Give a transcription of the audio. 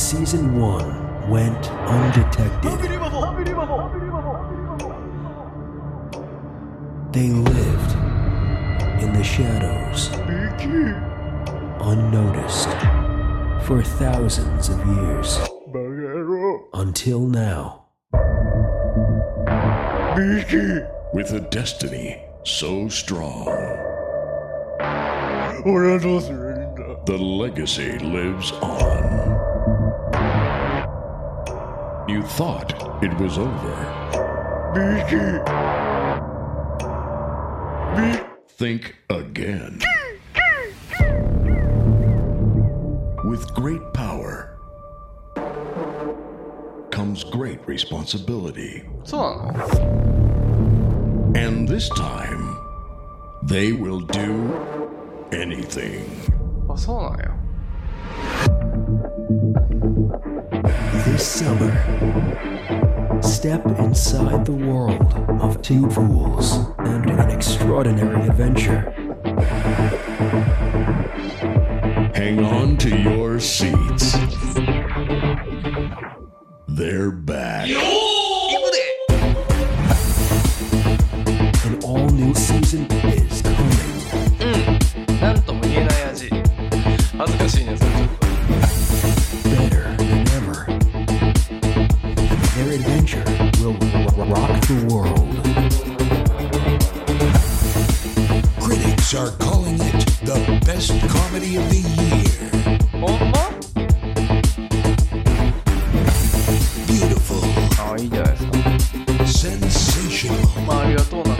season one went undetected. Unbelievable, unbelievable, they lived in the shadows, unnoticed, for thousands of years. Until now. With a destiny so strong. The legacy lives on. You thought it was over. ビキビ Think again. With great power comes great responsibility. そうなの And this time, they will do anything. あそうなんや This summer, step inside the world of two fools and an extraordinary adventure. Hang on to your seats. They're back. An all new season is coming. なんとも言えない味恥ずかしいねそれちょっと better than ever. Their adventure will rock the world. Critics are calling it the best comedy of the year. Beautiful. Sensational.